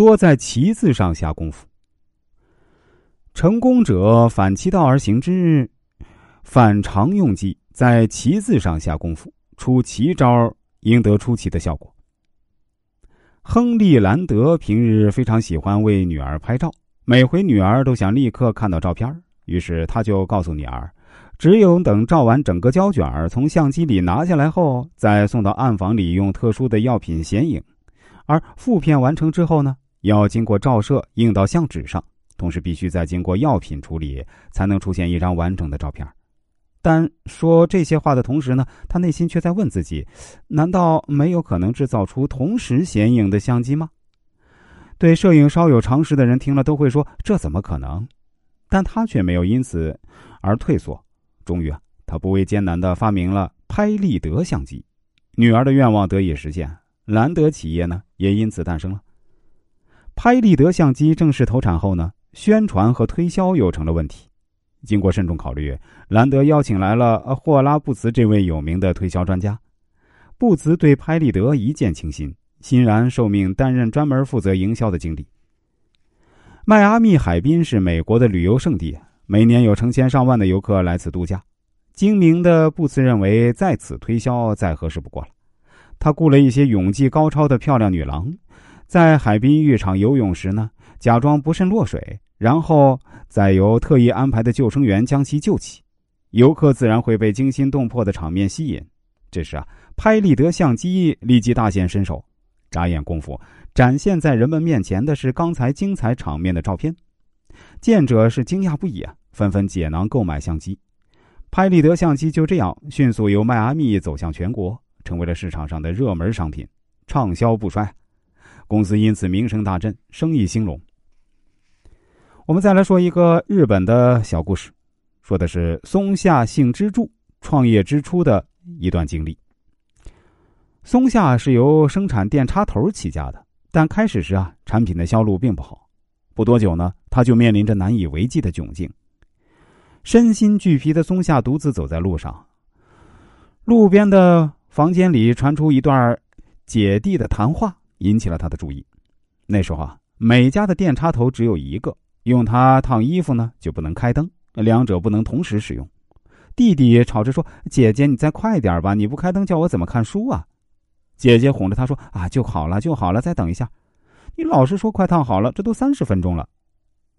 多在其字上下功夫。成功者反其道而行之，反常用计，在其字上下功夫，出奇招，赢得出奇的效果。亨利·兰德平日非常喜欢为女儿拍照，每回女儿都想立刻看到照片，于是他就告诉女儿，只有等照完整个胶卷从相机里拿下来后，再送到暗房里用特殊的药品显影，而复片完成之后呢，要经过照射印到相纸上。同时，必须再经过药品处理，才能出现一张完整的照片。但说这些话的同时呢，他内心却在问自己：难道没有可能制造出同时显影的相机吗？对摄影稍有常识的人听了都会说这怎么可能？但他却没有因此而退缩。终于啊，他不畏艰难的发明了拍立得相机，女儿的愿望得以实现，兰德企业呢也因此诞生了。拍立得相机正式投产后呢？宣传和推销又成了问题。经过慎重考虑，兰德邀请来了霍拉布茨这位有名的推销专家。布茨对拍立得一见倾心，欣然受命担任专门负责营销的经理。迈阿密海滨是美国的旅游胜地，每年有成千上万的游客来此度假。精明的布茨认为，在此推销再合适不过了。他雇了一些泳技高超的漂亮女郎，在海滨浴场游泳时呢。假装不慎落水，然后再由特意安排的救生员将其救起，游客自然会被惊心动魄的场面吸引。这时啊，拍立得相机立即大显身手，眨眼功夫，展现在人们面前的是刚才精彩场面的照片。见者是惊讶不已啊，纷纷解囊购买相机。拍立得相机就这样迅速由迈阿密走向全国，成为了市场上的热门商品，畅销不衰。公司因此名声大振，生意兴隆。我们再来说一个日本的小故事，说的是松下幸之助创业之初的一段经历。松下是由生产电插头起家的，但开始时啊，产品的销路并不好。不多久呢，他就面临着难以为继的窘境。身心俱疲的松下独自走在路上，路边的房间里传出一段姐弟的谈话，引起了他的注意。那时候啊，每家的电插头只有一个。用它烫衣服呢，就不能开灯，两者不能同时使用。弟弟吵着说：“姐姐，你再快点吧！你不开灯，叫我怎么看书啊？”姐姐哄着他说：“啊，就好了，就好了，再等一下。你老是说快烫好了，这都三十分钟了。”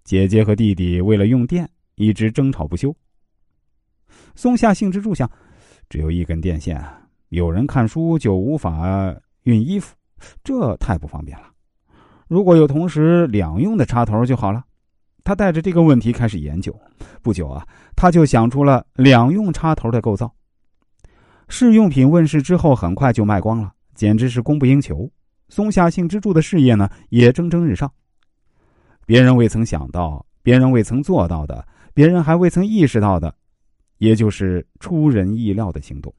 姐姐和弟弟为了用电一直争吵不休。松下幸之助想，只有一根电线，有人看书就无法熨衣服，这太不方便了。如果有同时两用的插头就好了。他带着这个问题开始研究，不久啊，他就想出了两用插头的构造。试用品问世之后，很快就卖光了，简直是供不应求。松下幸之助的事业呢，也蒸蒸日上。别人未曾想到，别人未曾做到的，别人还未曾意识到的，也就是出人意料的行动。